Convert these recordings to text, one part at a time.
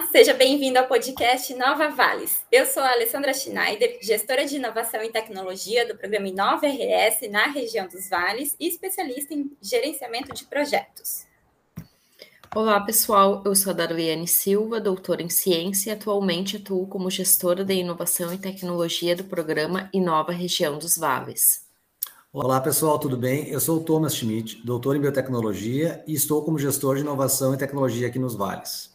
Olá, seja bem-vindo ao podcast Nova Vales. Eu sou a Alessandra Schneider, gestora de inovação e tecnologia do programa Inova RS na região dos Vales e especialista em gerenciamento de projetos. Olá, pessoal. Eu sou a Darliane Silva, doutora em ciência e atualmente atuo como gestora de inovação e tecnologia do programa Inova Região dos Vales. Olá, pessoal, tudo bem? Eu sou o Thomas Schmidt, doutor em biotecnologia e estou como gestor de inovação e tecnologia aqui nos Vales.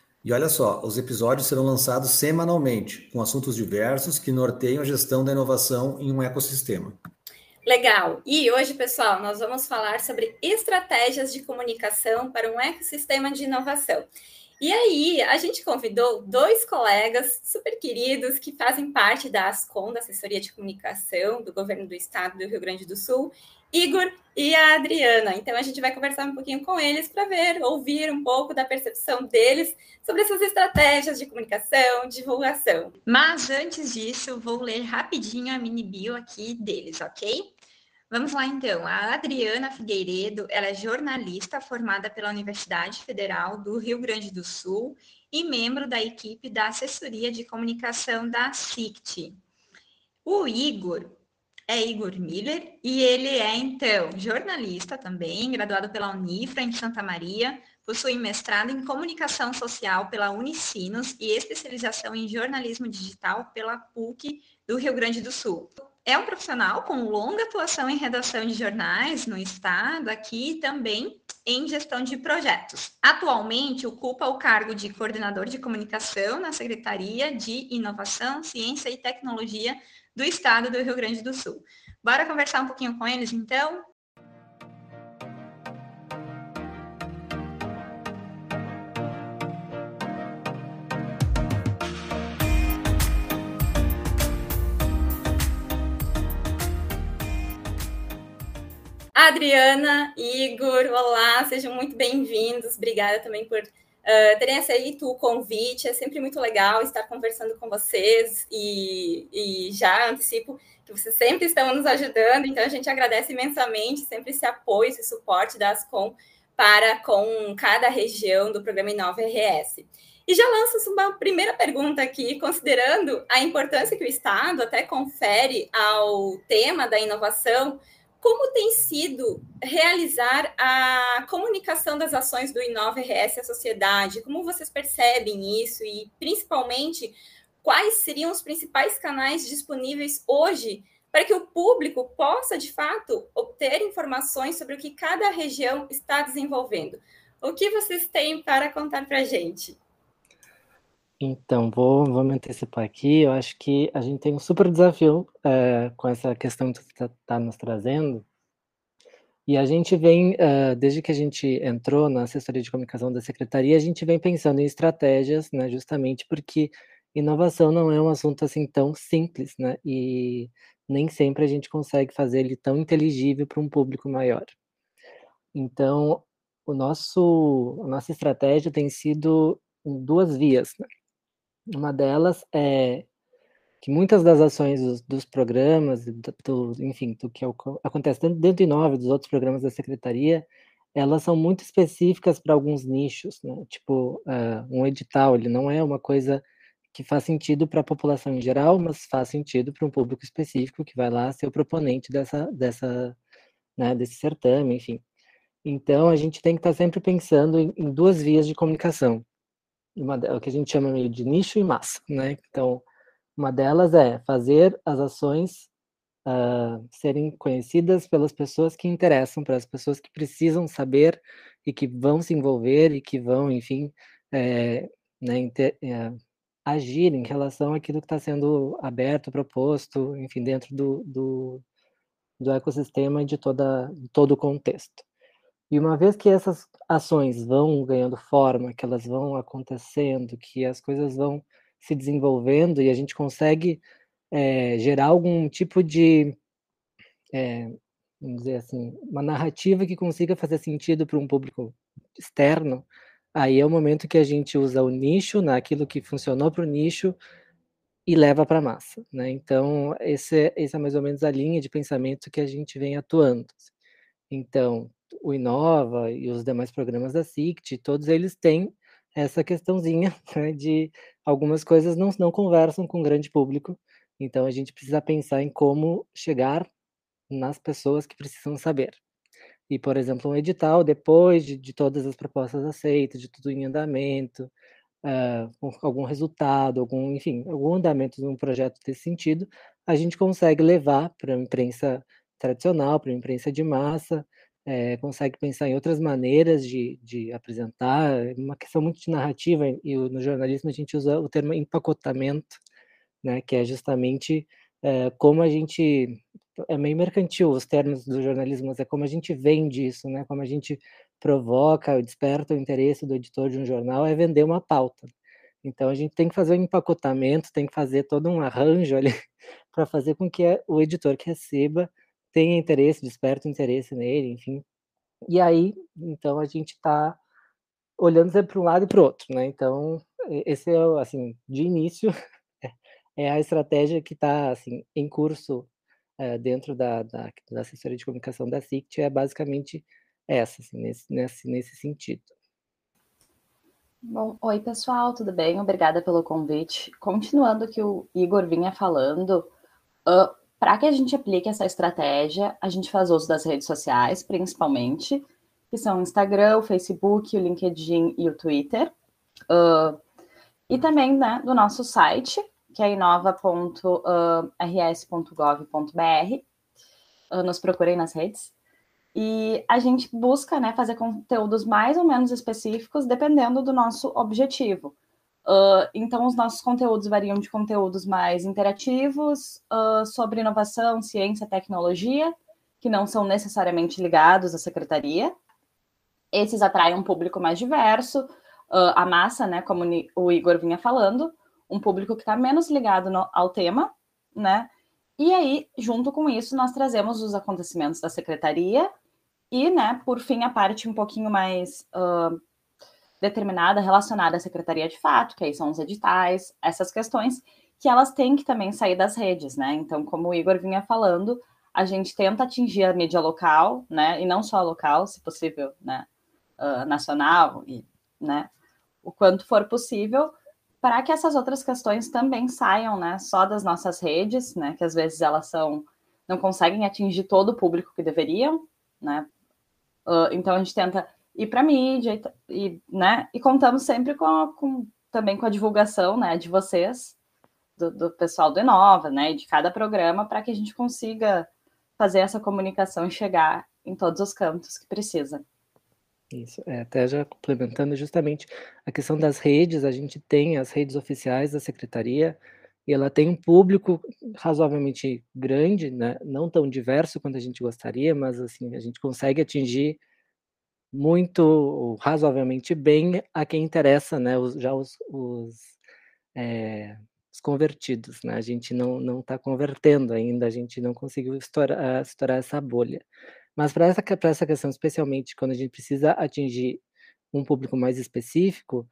E olha só, os episódios serão lançados semanalmente, com assuntos diversos que norteiam a gestão da inovação em um ecossistema. Legal! E hoje, pessoal, nós vamos falar sobre estratégias de comunicação para um ecossistema de inovação. E aí, a gente convidou dois colegas super queridos que fazem parte da ASCOM, da Assessoria de Comunicação do Governo do Estado do Rio Grande do Sul, Igor e a Adriana. Então, a gente vai conversar um pouquinho com eles para ver, ouvir um pouco da percepção deles sobre essas estratégias de comunicação, divulgação. Mas antes disso, vou ler rapidinho a mini bio aqui deles, ok? Vamos lá então. A Adriana Figueiredo, ela é jornalista formada pela Universidade Federal do Rio Grande do Sul e membro da equipe da assessoria de comunicação da SICT. O Igor é Igor Miller e ele é então jornalista também, graduado pela Unifra em Santa Maria, possui mestrado em comunicação social pela Unicinos e especialização em jornalismo digital pela PUC do Rio Grande do Sul é um profissional com longa atuação em redação de jornais no estado, aqui também em gestão de projetos. Atualmente ocupa o cargo de coordenador de comunicação na Secretaria de Inovação, Ciência e Tecnologia do estado do Rio Grande do Sul. Bora conversar um pouquinho com eles então? Adriana, Igor, olá, sejam muito bem-vindos. Obrigada também por uh, terem aceito o convite. É sempre muito legal estar conversando com vocês e, e já antecipo que vocês sempre estão nos ajudando, então a gente agradece imensamente sempre esse apoio, esse suporte da Ascom para com cada região do programa Inova RS. E já lanço uma primeira pergunta aqui, considerando a importância que o Estado até confere ao tema da inovação, como tem sido realizar a comunicação das ações do Inova RS à sociedade? Como vocês percebem isso e, principalmente, quais seriam os principais canais disponíveis hoje para que o público possa, de fato, obter informações sobre o que cada região está desenvolvendo? O que vocês têm para contar para a gente? Então, vou, vou me antecipar aqui. Eu acho que a gente tem um super desafio é, com essa questão que você está tá nos trazendo. E a gente vem, uh, desde que a gente entrou na assessoria de comunicação da secretaria, a gente vem pensando em estratégias, né, justamente porque inovação não é um assunto assim tão simples, né, e nem sempre a gente consegue fazer ele tão inteligível para um público maior. Então, o nosso, a nossa estratégia tem sido em duas vias. Né? Uma delas é que muitas das ações dos, dos programas, do, enfim, do que acontece dentro, dentro de Inove, dos outros programas da secretaria, elas são muito específicas para alguns nichos, né? Tipo, uh, um edital, ele não é uma coisa que faz sentido para a população em geral, mas faz sentido para um público específico que vai lá ser o proponente dessa, dessa, né, desse certame, enfim. Então, a gente tem que estar tá sempre pensando em, em duas vias de comunicação uma, o que a gente chama meio de nicho e massa, né? Então, uma delas é fazer as ações uh, serem conhecidas pelas pessoas que interessam, para as pessoas que precisam saber e que vão se envolver e que vão, enfim, é, né, inter, é, agir em relação àquilo que está sendo aberto, proposto, enfim, dentro do, do, do ecossistema e de, toda, de todo o contexto. E uma vez que essas ações vão ganhando forma, que elas vão acontecendo, que as coisas vão se desenvolvendo e a gente consegue é, gerar algum tipo de, é, vamos dizer assim, uma narrativa que consiga fazer sentido para um público externo, aí é o momento que a gente usa o nicho naquilo que funcionou para o nicho e leva para a massa, né? Então, esse, esse é mais ou menos a linha de pensamento que a gente vem atuando. Então, o Inova e os demais programas da SICT, todos eles têm essa questãozinha né, de algumas coisas não, não conversam com o grande público, então a gente precisa pensar em como chegar nas pessoas que precisam saber. E, por exemplo, um edital, depois de, de todas as propostas aceitas, de tudo em andamento, uh, algum resultado, algum, enfim, algum andamento de um projeto desse sentido, a gente consegue levar para a imprensa tradicional, para a imprensa de massa, é, consegue pensar em outras maneiras de, de apresentar, é uma questão muito de narrativa, e no jornalismo a gente usa o termo empacotamento, né, que é justamente é, como a gente, é meio mercantil os termos do jornalismo, mas é como a gente vende isso, né, como a gente provoca, desperta o interesse do editor de um jornal, é vender uma pauta. Então a gente tem que fazer um empacotamento, tem que fazer todo um arranjo ali para fazer com que o editor que receba tenha interesse, desperta interesse nele, enfim. E aí, então, a gente está olhando para um lado e para o outro, né? Então, esse é, assim, de início, é a estratégia que está, assim, em curso é, dentro da, da, da assessoria de comunicação da SICT, é basicamente essa, assim, nesse, nesse, nesse sentido. Bom, oi pessoal, tudo bem? Obrigada pelo convite. Continuando o que o Igor vinha falando, para que a gente aplique essa estratégia, a gente faz uso das redes sociais, principalmente, que são o Instagram, o Facebook, o LinkedIn e o Twitter. Uh, e também né, do nosso site, que é inova.rs.gov.br. Uh, nos procurem nas redes. E a gente busca né, fazer conteúdos mais ou menos específicos, dependendo do nosso objetivo. Uh, então, os nossos conteúdos variam de conteúdos mais interativos uh, sobre inovação, ciência, tecnologia, que não são necessariamente ligados à secretaria. Esses atraem um público mais diverso, uh, a massa, né, como o Igor vinha falando, um público que está menos ligado no, ao tema, né? E aí, junto com isso, nós trazemos os acontecimentos da secretaria e, né, por fim, a parte um pouquinho mais uh, determinada relacionada à secretaria de fato, que aí são os editais, essas questões, que elas têm que também sair das redes, né? Então, como o Igor vinha falando, a gente tenta atingir a mídia local, né? E não só a local, se possível, né? Uh, nacional e, né? O quanto for possível, para que essas outras questões também saiam, né? Só das nossas redes, né? Que às vezes elas são não conseguem atingir todo o público que deveriam, né? Uh, então a gente tenta ir para mídia e, né, e contamos sempre com, com, também com a divulgação né, de vocês, do, do pessoal do Inova, né, de cada programa, para que a gente consiga fazer essa comunicação e chegar em todos os cantos que precisa. Isso, é, até já complementando justamente a questão das redes, a gente tem as redes oficiais da secretaria, e ela tem um público razoavelmente grande, né? não tão diverso quanto a gente gostaria, mas assim, a gente consegue atingir muito razoavelmente bem a quem interessa, né, os, já os, os, é, os, convertidos, né, a gente não não está convertendo ainda, a gente não conseguiu estourar, estourar essa bolha. Mas para essa, essa questão, especialmente quando a gente precisa atingir um público mais específico,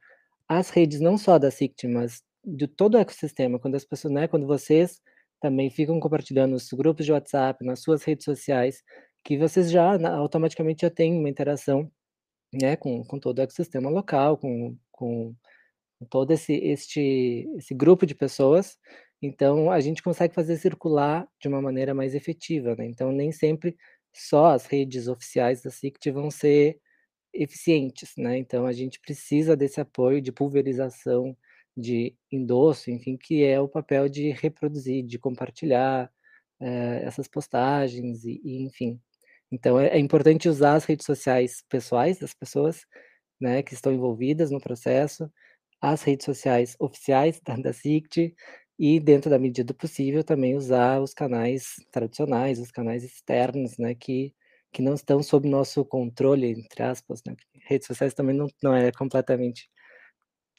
as redes não só da SICT, mas de todo o ecossistema, quando as pessoas, né, quando vocês também ficam compartilhando nos grupos de WhatsApp, nas suas redes sociais, que vocês já automaticamente já têm uma interação né, com, com todo o ecossistema local, com, com todo esse, este, esse grupo de pessoas. Então, a gente consegue fazer circular de uma maneira mais efetiva. Né? Então, nem sempre só as redes oficiais da SICT vão ser eficientes. Né? Então, a gente precisa desse apoio de pulverização, de endosso, enfim, que é o papel de reproduzir, de compartilhar eh, essas postagens, e, e enfim, então é, é, importante usar as redes sociais pessoais das pessoas, né, que estão envolvidas no processo, as redes sociais oficiais da, da SICT e dentro da medida do possível também usar os canais tradicionais, os canais externos, né, que que não estão sob nosso controle, entre aspas, né? redes sociais também não, não é completamente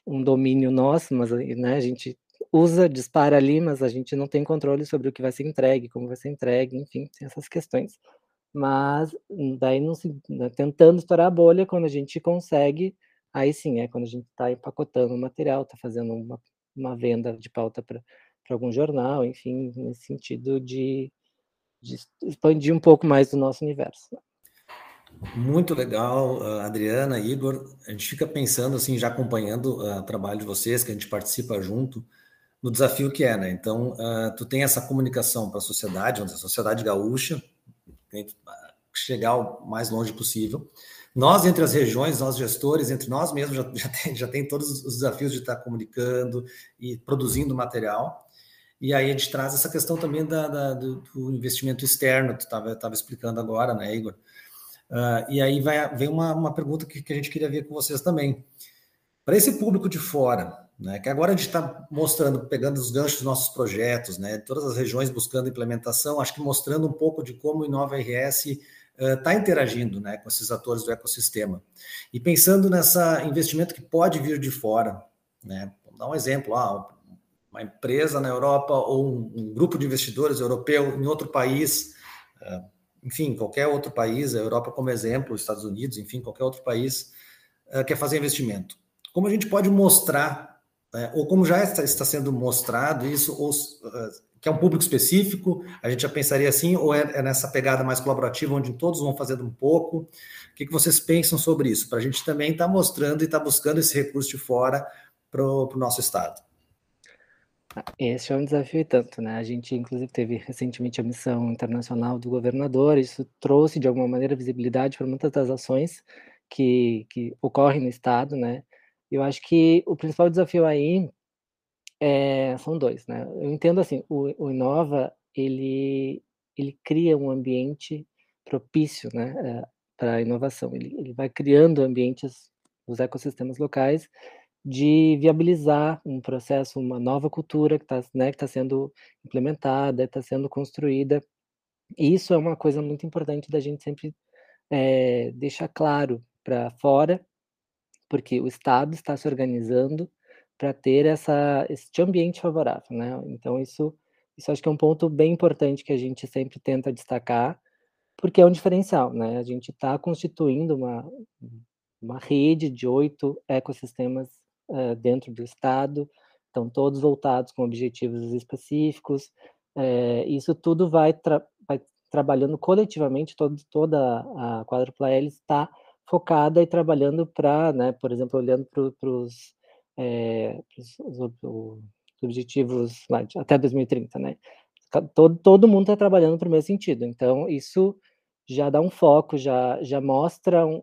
um domínio nosso, mas né, a gente usa, dispara ali, mas a gente não tem controle sobre o que vai ser entregue, como vai ser entregue, enfim, tem essas questões. Mas daí não se, né, tentando estourar a bolha, quando a gente consegue, aí sim, é quando a gente está empacotando o material, está fazendo uma, uma venda de pauta para algum jornal, enfim, nesse sentido de, de expandir um pouco mais o nosso universo. Muito legal, Adriana, Igor. A gente fica pensando assim, já acompanhando o trabalho de vocês, que a gente participa junto, no desafio que é, né? Então, uh, tu tem essa comunicação para a sociedade, a sociedade gaúcha, tem que chegar o mais longe possível. Nós, entre as regiões, nós gestores, entre nós mesmos, já, já, tem, já tem todos os desafios de estar comunicando e produzindo material. E aí a gente traz essa questão também da, da do, do, investimento externo, tu estava explicando agora, né, Igor? Uh, e aí vai, vem uma, uma pergunta que, que a gente queria ver com vocês também. Para esse público de fora, né, que agora a gente está mostrando, pegando os ganchos dos nossos projetos, né, todas as regiões buscando implementação, acho que mostrando um pouco de como o Inova RS está uh, interagindo né, com esses atores do ecossistema. E pensando nessa investimento que pode vir de fora, né, vamos dar um exemplo, ah, uma empresa na Europa ou um, um grupo de investidores europeu em outro país, uh, enfim, qualquer outro país, a Europa como exemplo, os Estados Unidos, enfim, qualquer outro país, uh, quer fazer investimento. Como a gente pode mostrar é, ou como já está, está, sendo mostrado isso, ou, uh, que é um público específico, a gente já pensaria assim, ou é, é, nessa pegada mais colaborativa, onde todos vão fazendo um pouco? O que, que vocês pensam sobre isso? Para a gente também estar tá mostrando e estar tá buscando esse recurso de fora para o nosso Estado. Esse é um desafio e tanto, né? A gente, inclusive, teve recentemente a missão internacional do governador, isso trouxe, de alguma maneira, visibilidade para muitas das ações que, que ocorrem no Estado, né? Eu acho que o principal desafio aí é, são dois, né? Eu entendo assim, o, o Inova ele ele cria um ambiente propício, né, é, para a inovação. Ele, ele vai criando ambientes, os ecossistemas locais, de viabilizar um processo, uma nova cultura que está né, que tá sendo implementada, está sendo construída. E isso é uma coisa muito importante da gente sempre é, deixar claro para fora porque o Estado está se organizando para ter essa, esse ambiente favorável, né? Então, isso, isso acho que é um ponto bem importante que a gente sempre tenta destacar, porque é um diferencial, né? A gente está constituindo uma, uma rede de oito ecossistemas uh, dentro do Estado, estão todos voltados com objetivos específicos, é, isso tudo vai, tra vai trabalhando coletivamente, todo, toda a quadrupla L está focada e trabalhando para, né, por exemplo, olhando para os é, objetivos lá, até 2030, né? Todo, todo mundo está trabalhando para o mesmo sentido. Então, isso já dá um foco, já, já mostra um,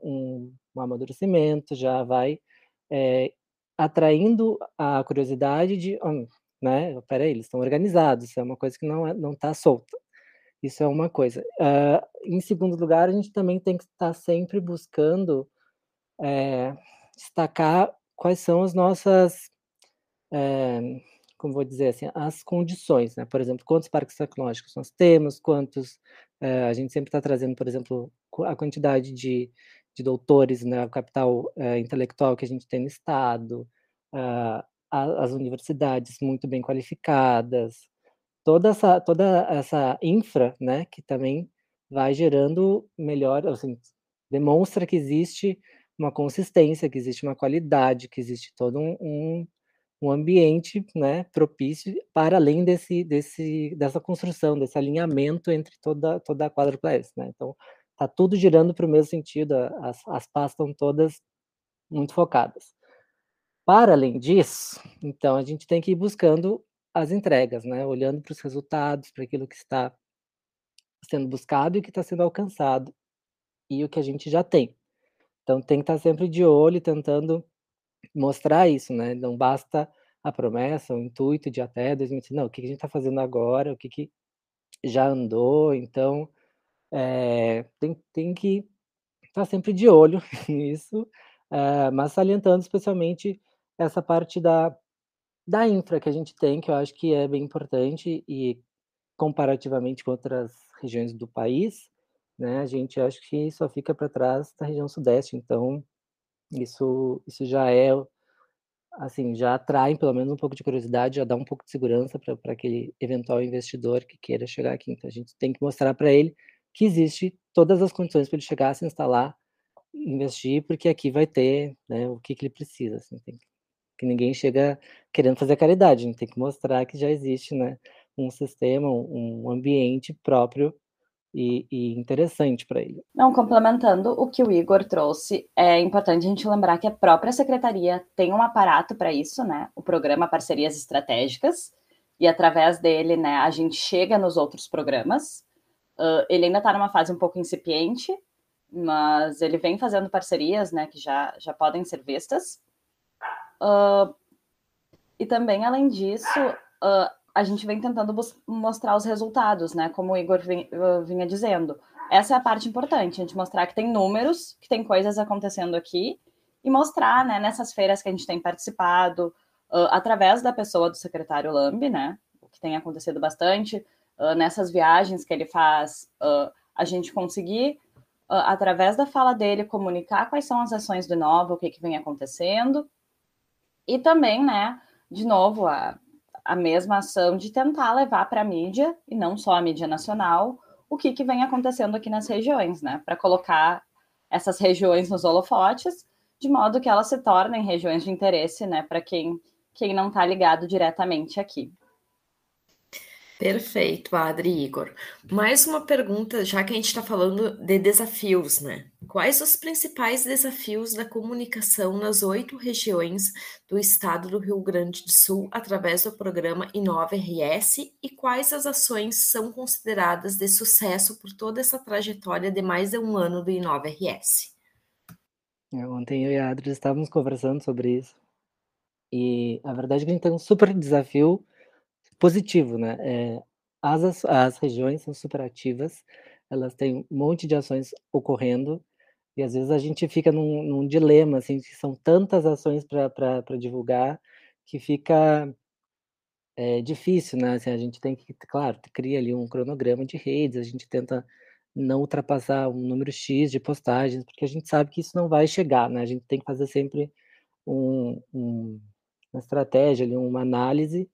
um, amadurecimento, já vai é, atraindo a curiosidade de, oh, né, peraí, eles estão organizados, isso é uma coisa que não é, não está solta. Isso é uma coisa. Uh, em segundo lugar, a gente também tem que estar sempre buscando é, destacar quais são as nossas, é, como vou dizer assim, as condições, né? Por exemplo, quantos parques tecnológicos nós temos, quantos, é, a gente sempre está trazendo, por exemplo, a quantidade de, de doutores, né, o capital intelectual que a gente tem no Estado, uh, as universidades muito bem qualificadas, toda essa toda essa infra, né, que também vai gerando melhor, assim, demonstra que existe uma consistência, que existe uma qualidade, que existe todo um, um, um ambiente, né, propício para além desse desse dessa construção, desse alinhamento entre toda toda a quadrupla S, né? Então, tá tudo girando para o mesmo sentido, as as pás estão todas muito focadas. Para além disso, então a gente tem que ir buscando as entregas, né? Olhando para os resultados, para aquilo que está sendo buscado e que está sendo alcançado e o que a gente já tem. Então tem que estar sempre de olho, tentando mostrar isso, né? Não basta a promessa, o intuito de até 2020, não, o que a gente está fazendo agora, o que, que já andou, então é, tem, tem que estar sempre de olho nisso, é, mas salientando especialmente essa parte da da infra que a gente tem, que eu acho que é bem importante e comparativamente com outras regiões do país, né, a gente acho que só fica para trás da região sudeste, então isso isso já é assim, já atraem pelo menos um pouco de curiosidade, já dá um pouco de segurança para aquele eventual investidor que queira chegar aqui. Então a gente tem que mostrar para ele que existe todas as condições para ele chegar, se instalar, investir, porque aqui vai ter né, o que, que ele precisa. Assim, tem, que ninguém chega querendo fazer caridade, a gente tem que mostrar que já existe né, um sistema, um ambiente próprio e, e interessante para ele. Não, complementando o que o Igor trouxe, é importante a gente lembrar que a própria secretaria tem um aparato para isso, né? O programa Parcerias Estratégicas, e através dele, né, a gente chega nos outros programas. Uh, ele ainda está numa fase um pouco incipiente, mas ele vem fazendo parcerias, né, que já, já podem ser vistas. Uh, e também, além disso, uh, a gente vem tentando mostrar os resultados, né? Como o Igor vinha dizendo. Essa é a parte importante, a gente mostrar que tem números, que tem coisas acontecendo aqui, e mostrar, né, nessas feiras que a gente tem participado, uh, através da pessoa do secretário Lambi, né? O que tem acontecido bastante, uh, nessas viagens que ele faz, uh, a gente conseguir, através da fala dele, comunicar quais são as ações do Inova, o que, que vem acontecendo, e também, né, de novo, a a mesma ação de tentar levar para a mídia, e não só a mídia nacional, o que, que vem acontecendo aqui nas regiões, né? Para colocar essas regiões nos holofotes, de modo que elas se tornem regiões de interesse, né, para quem, quem não está ligado diretamente aqui. Perfeito, Adri e Igor. Mais uma pergunta, já que a gente está falando de desafios, né? Quais os principais desafios da comunicação nas oito regiões do estado do Rio Grande do Sul através do programa Inova RS e quais as ações são consideradas de sucesso por toda essa trajetória de mais de um ano do Inova RS? É, ontem eu e a Adri estávamos conversando sobre isso. E a verdade é que a gente tem um super desafio positivo, né? É, as, as regiões são superativas, elas têm um monte de ações ocorrendo, e às vezes a gente fica num, num dilema, assim, que são tantas ações para divulgar, que fica é, difícil, né? Assim, a gente tem que, claro, cria ali um cronograma de redes, a gente tenta não ultrapassar um número X de postagens, porque a gente sabe que isso não vai chegar, né? A gente tem que fazer sempre um, um, uma estratégia, ali, uma análise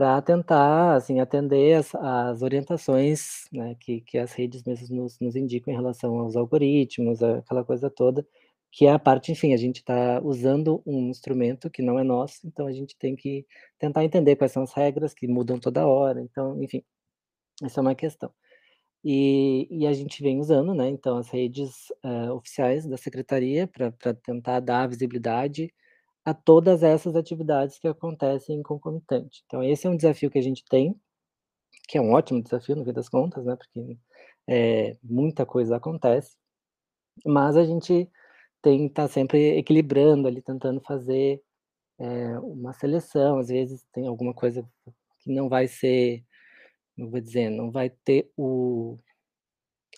para tentar assim atender as, as orientações né, que, que as redes mesmo nos, nos indicam em relação aos algoritmos, aquela coisa toda, que é a parte, enfim, a gente está usando um instrumento que não é nosso, então a gente tem que tentar entender quais são as regras que mudam toda hora, então, enfim, essa é uma questão. E, e a gente vem usando, né, então, as redes uh, oficiais da secretaria para tentar dar visibilidade a todas essas atividades que acontecem concomitante. Então, esse é um desafio que a gente tem, que é um ótimo desafio, no fim das contas, né? Porque é, muita coisa acontece, mas a gente tem que tá sempre equilibrando ali, tentando fazer é, uma seleção. Às vezes tem alguma coisa que não vai ser, não vou dizer, não vai ter o,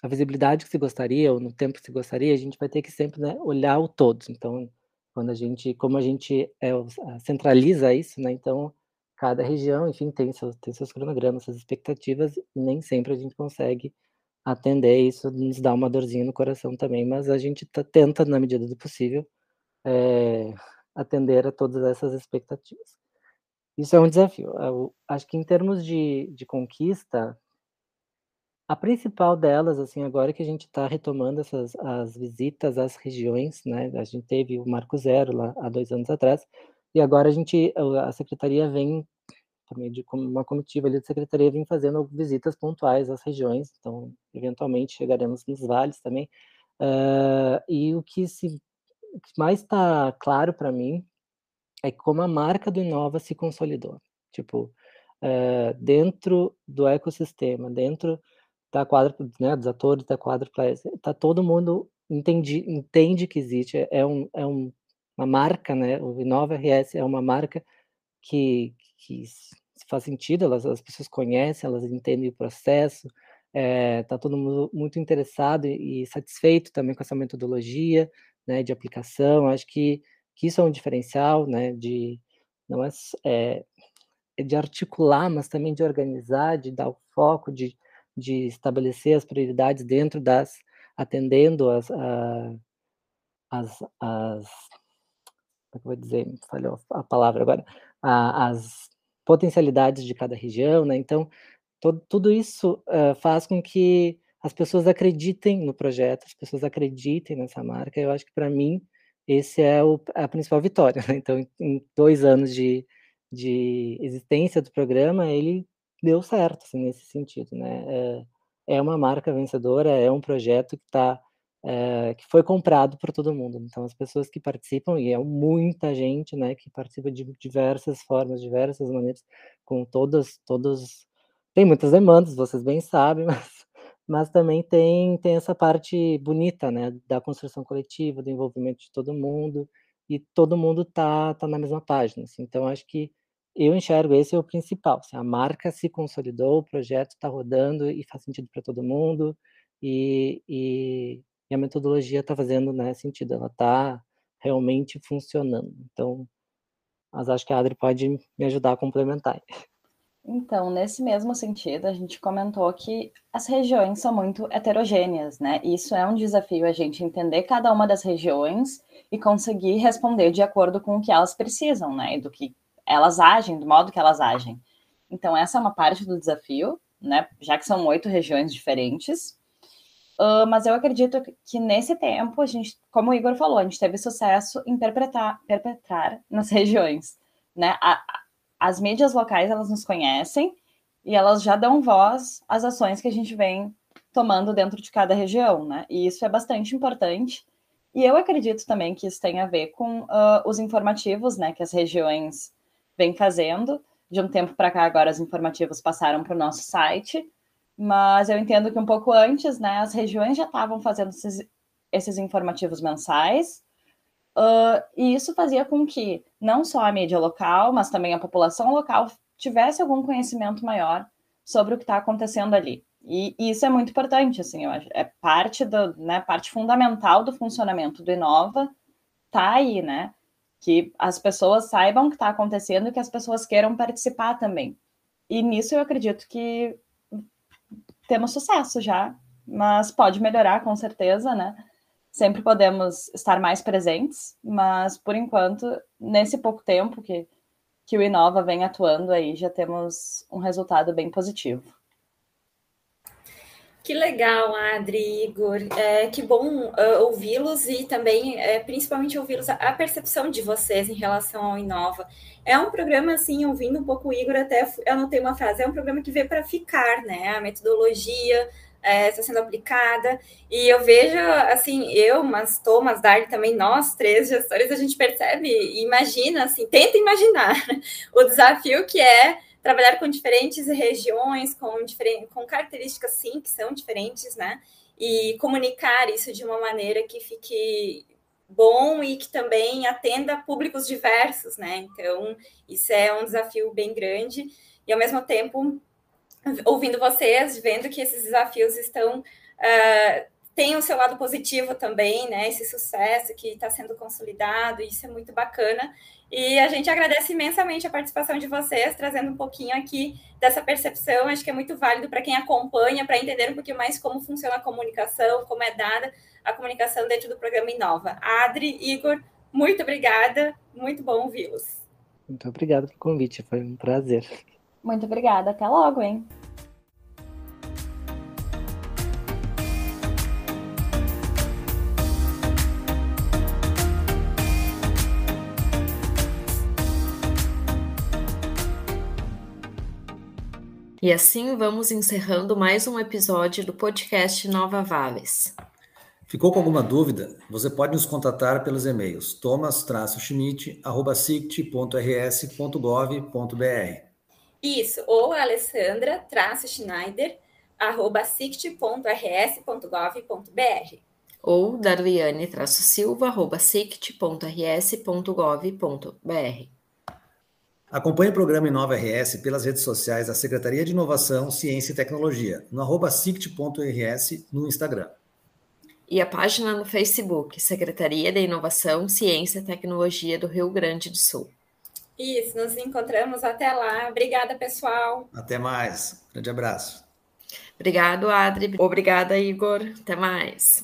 a visibilidade que se gostaria, ou no tempo que se gostaria, a gente vai ter que sempre né, olhar o todo. Então, quando a gente, como a gente é, centraliza isso, né? Então, cada região, enfim, tem seus, tem seus cronogramas, suas expectativas, e nem sempre a gente consegue atender isso, nos dá uma dorzinha no coração também, mas a gente tá, tenta, na medida do possível, é, atender a todas essas expectativas. Isso é um desafio. Eu acho que em termos de, de conquista, a principal delas, assim, agora que a gente está retomando essas as visitas às regiões, né? A gente teve o Marco Zero lá há dois anos atrás, e agora a gente, a secretaria vem, meio de uma comitiva ali da secretaria, vem fazendo visitas pontuais às regiões, então, eventualmente, chegaremos nos vales também. Uh, e o que, se, o que mais está claro para mim é como a marca do Inova se consolidou. Tipo, uh, dentro do ecossistema, dentro da quadra, né, dos atores da quadrupla, tá todo mundo entende, entende que existe, é, é, um, é um, uma marca, né, o Inova RS é uma marca que, que faz sentido, elas, as pessoas conhecem, elas entendem o processo, é, tá todo mundo muito interessado e, e satisfeito também com essa metodologia, né, de aplicação, acho que, que isso é um diferencial, né, de, não é, é de articular, mas também de organizar, de dar o foco, de de estabelecer as prioridades dentro das atendendo as, a, as, as como é que eu vou dizer, falhou a palavra agora, a, as potencialidades de cada região, né? Então, todo, tudo isso uh, faz com que as pessoas acreditem no projeto, as pessoas acreditem nessa marca. Eu acho que para mim esse é o, a principal vitória. Né? Então, em dois anos de, de existência do programa, ele deu certo assim, nesse sentido, né? É, é uma marca vencedora, é um projeto que está é, que foi comprado por todo mundo. Então, as pessoas que participam, e é muita gente, né, que participa de diversas formas, diversas maneiras, com todas, todos, tem muitas demandas, vocês bem sabem, mas, mas também tem, tem essa parte bonita, né, da construção coletiva, do envolvimento de todo mundo, e todo mundo tá, tá na mesma página. Assim. Então, acho que eu enxergo esse é o principal. Assim, a marca se consolidou, o projeto está rodando e faz sentido para todo mundo, e, e e a metodologia está fazendo né, sentido, ela está realmente funcionando. Então, mas acho que a Adri pode me ajudar a complementar. Então, nesse mesmo sentido, a gente comentou que as regiões são muito heterogêneas, né? Isso é um desafio a gente entender cada uma das regiões e conseguir responder de acordo com o que elas precisam, né? E do que elas agem, do modo que elas agem. Então, essa é uma parte do desafio, né? Já que são oito regiões diferentes, Uh, mas eu acredito que nesse tempo, a gente, como o Igor falou, a gente teve sucesso em perpetrar, perpetrar nas regiões. Né? A, as mídias locais, elas nos conhecem e elas já dão voz às ações que a gente vem tomando dentro de cada região, né? E isso é bastante importante. E eu acredito também que isso tem a ver com uh, os informativos, né, que as regiões vêm fazendo. De um tempo para cá, agora os informativos passaram para o nosso site, mas eu entendo que um pouco antes, né, as regiões já estavam fazendo esses, esses informativos mensais, uh, e isso fazia com que não só a mídia local, mas também a população local tivesse algum conhecimento maior sobre o que está acontecendo ali. E, e, isso é muito importante, assim, eu acho, é parte do, né, parte fundamental do funcionamento do Inova, tá aí, né, que as pessoas saibam o que está acontecendo e que as pessoas queiram participar também. E nisso eu acredito que temos sucesso já, mas pode melhorar com certeza, né? Sempre podemos estar mais presentes, mas por enquanto, nesse pouco tempo que, que o Inova vem atuando aí, já temos um resultado bem positivo. Que legal, Adri, Igor. É, que bom uh, ouvi-los e também, é, principalmente, ouvi-los, a, a, percepção de vocês em relação ao Inova. É um programa, assim, ouvindo um pouco o Igor, até eu anotei uma frase, é um programa que veio para ficar, né? A metodologia é, está sendo aplicada, e eu vejo, assim, eu, mas Thomas, Darly também, nós três gestores, a gente percebe e imagina, assim, tenta imaginar o desafio que é trabalhar com diferentes regiões, com, diferentes, com características, sim, que são diferentes, né? E comunicar isso de uma maneira que fique bom e que também atenda públicos diversos, né? Então, isso é um desafio bem grande. E, ao mesmo tempo, ouvindo vocês, vendo que esses desafios estão uh, tem o seu lado positivo também, né? Esse sucesso que está sendo consolidado, isso é muito bacana. E a gente agradece imensamente a participação de vocês, trazendo um pouquinho aqui dessa percepção. Acho que é muito válido para quem acompanha, para entender um pouquinho mais como funciona a comunicação, como é dada a comunicação dentro do programa Inova. Adri, Igor, muito obrigada, muito bom ouvi-los. Muito obrigado pelo convite, foi um prazer. Muito obrigada, até logo, hein? E assim vamos encerrando mais um episódio do podcast Nova Vales. Ficou com alguma dúvida? Você pode nos contatar pelos e-mails thomas-schmidt.sict.rs.gov.br Isso, ou alessandra-schneider.sict.rs.gov.br ou darliane-silva.sict.rs.gov.br Acompanhe o programa Inova RS pelas redes sociais da Secretaria de Inovação, Ciência e Tecnologia, no arroba sict.rs no Instagram. E a página no Facebook, Secretaria de Inovação, Ciência e Tecnologia do Rio Grande do Sul. Isso, nos encontramos até lá. Obrigada, pessoal. Até mais. Grande abraço. Obrigado, Adri. Obrigada, Igor. Até mais.